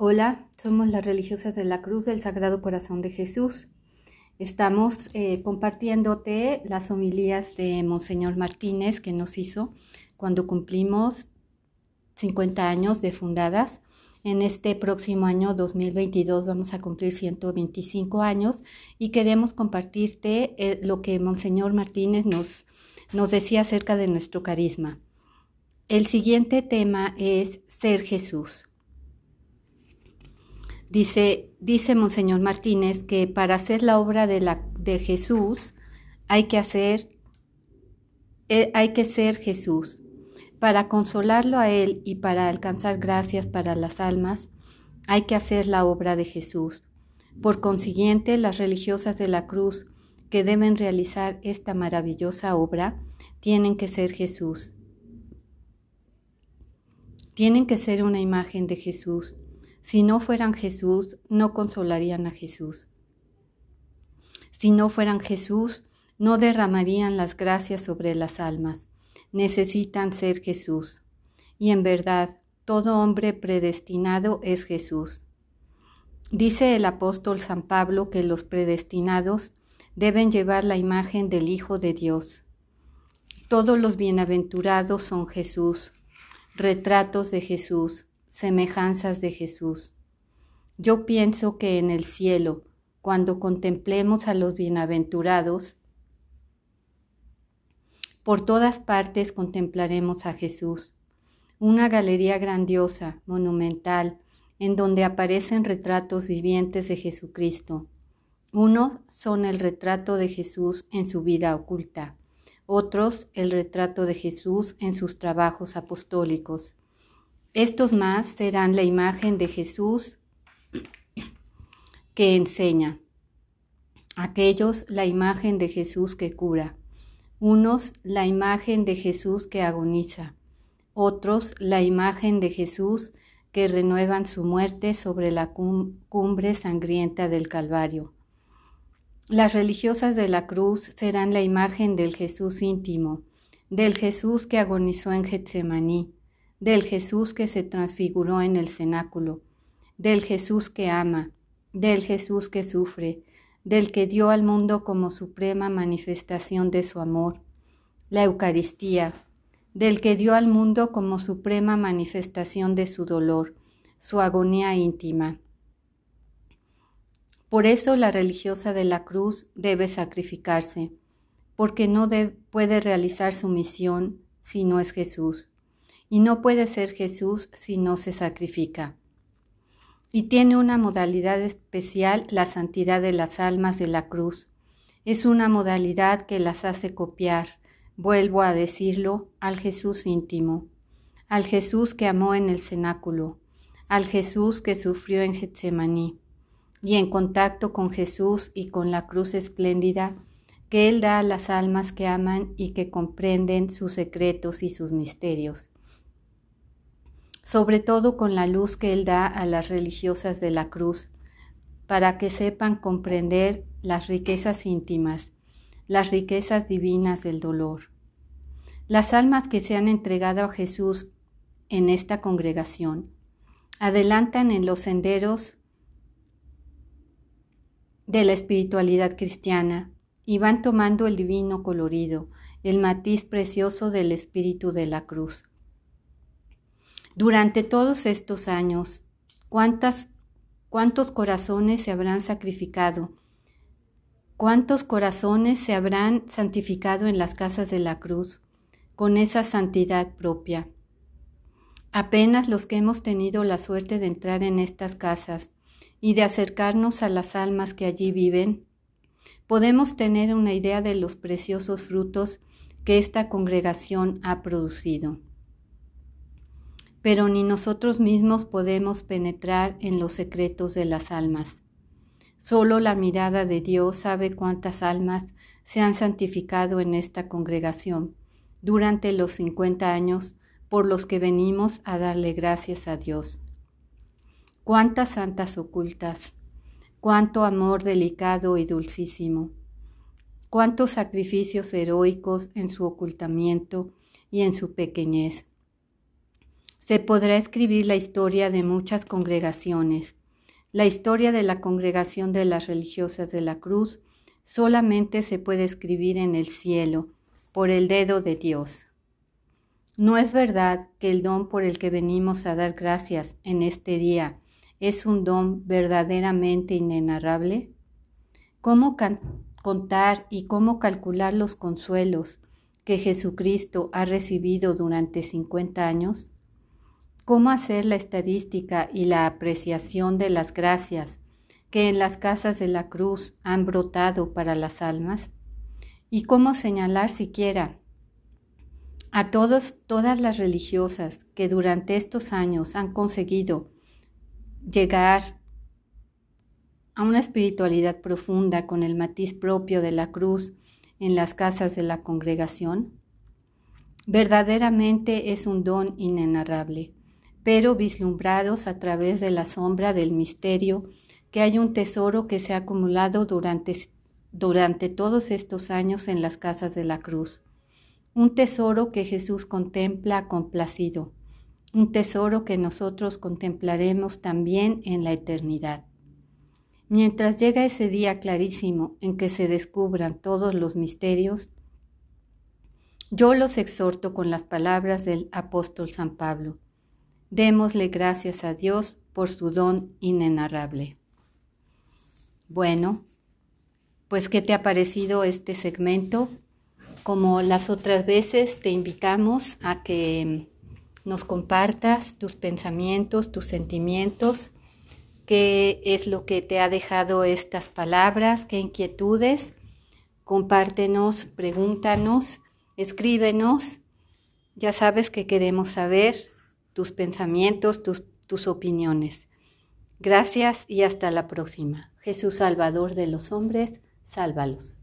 Hola, somos las religiosas de la Cruz del Sagrado Corazón de Jesús. Estamos eh, compartiéndote las homilías de Monseñor Martínez que nos hizo cuando cumplimos 50 años de fundadas. En este próximo año 2022 vamos a cumplir 125 años y queremos compartirte eh, lo que Monseñor Martínez nos, nos decía acerca de nuestro carisma. El siguiente tema es ser Jesús. Dice, dice Monseñor Martínez que para hacer la obra de, la, de Jesús hay que hacer, eh, hay que ser Jesús. Para consolarlo a Él y para alcanzar gracias para las almas, hay que hacer la obra de Jesús. Por consiguiente, las religiosas de la cruz que deben realizar esta maravillosa obra tienen que ser Jesús. Tienen que ser una imagen de Jesús si no fueran Jesús, no consolarían a Jesús. Si no fueran Jesús, no derramarían las gracias sobre las almas. Necesitan ser Jesús. Y en verdad, todo hombre predestinado es Jesús. Dice el apóstol San Pablo que los predestinados deben llevar la imagen del Hijo de Dios. Todos los bienaventurados son Jesús, retratos de Jesús, semejanzas de Jesús. Yo pienso que en el cielo, cuando contemplemos a los bienaventurados, por todas partes contemplaremos a Jesús, una galería grandiosa, monumental, en donde aparecen retratos vivientes de Jesucristo. Unos son el retrato de Jesús en su vida oculta, otros el retrato de Jesús en sus trabajos apostólicos, estos más serán la imagen de Jesús que enseña, aquellos la imagen de Jesús que cura, unos la imagen de Jesús que agoniza, otros la imagen de Jesús que renuevan su muerte sobre la cumbre sangrienta del Calvario. Las religiosas de la cruz serán la imagen del Jesús íntimo, del Jesús que agonizó en Getsemaní, del Jesús que se transfiguró en el cenáculo, del Jesús que ama, del Jesús que sufre, del que dio al mundo como suprema manifestación de su amor, la Eucaristía, del que dio al mundo como suprema manifestación de su dolor, su agonía íntima. Por eso la religiosa de la cruz debe sacrificarse, porque no puede realizar su misión si no es Jesús y no puede ser Jesús si no se sacrifica. Y tiene una modalidad especial la santidad de las almas de la cruz. Es una modalidad que las hace copiar, vuelvo a decirlo, al Jesús íntimo, al Jesús que amó en el cenáculo, al Jesús que sufrió en Getsemaní, y en contacto con Jesús y con la cruz espléndida que Él da a las almas que aman y que comprenden sus secretos y sus misterios sobre todo con la luz que Él da a las religiosas de la cruz, para que sepan comprender las riquezas íntimas, las riquezas divinas del dolor. Las almas que se han entregado a Jesús en esta congregación adelantan en los senderos de la espiritualidad cristiana y van tomando el divino colorido, el matiz precioso del espíritu de la cruz. Durante todos estos años, ¿cuántas, ¿cuántos corazones se habrán sacrificado? ¿Cuántos corazones se habrán santificado en las casas de la cruz con esa santidad propia? Apenas los que hemos tenido la suerte de entrar en estas casas y de acercarnos a las almas que allí viven, podemos tener una idea de los preciosos frutos que esta congregación ha producido pero ni nosotros mismos podemos penetrar en los secretos de las almas. Solo la mirada de Dios sabe cuántas almas se han santificado en esta congregación durante los 50 años por los que venimos a darle gracias a Dios. Cuántas santas ocultas, cuánto amor delicado y dulcísimo, cuántos sacrificios heroicos en su ocultamiento y en su pequeñez Se podrá escribir la historia de muchas congregaciones. La historia de la congregación de las religiosas de la cruz solamente se puede escribir en el cielo, por el dedo de Dios. ¿No es verdad que el don por el que venimos a dar gracias en este día es un don verdaderamente inenarrable? ¿Cómo contar y cómo calcular los consuelos que Jesucristo ha recibido durante 50 años? ¿Cómo hacer la estadística y la apreciación de las gracias que en las casas de la cruz han brotado para las almas? ¿Y cómo señalar siquiera a todas, todas las religiosas que durante estos años han conseguido llegar a una espiritualidad profunda con el matiz propio de la cruz en las casas de la congregación? Verdaderamente es un don inenarrable, pero vislumbrados a través de la sombra del misterio que hay un tesoro que se ha acumulado durante, durante todos estos años en las casas de la cruz. Un tesoro que Jesús contempla complacido, un tesoro que nosotros contemplaremos también en la eternidad. Mientras llega ese día clarísimo en que se descubran todos los misterios, yo los exhorto con las palabras del apóstol San Pablo. Démosle gracias a Dios por su don inenarrable. Bueno, pues ¿qué te ha parecido este segmento? Como las otras veces, te invitamos a que nos compartas tus pensamientos, tus sentimientos qué es lo que te ha dejado estas palabras, qué inquietudes. Compártenos, pregúntanos, escríbenos. Ya sabes que queremos saber tus pensamientos, tus, tus opiniones. Gracias y hasta la próxima. Jesús Salvador de los hombres, sálvalos.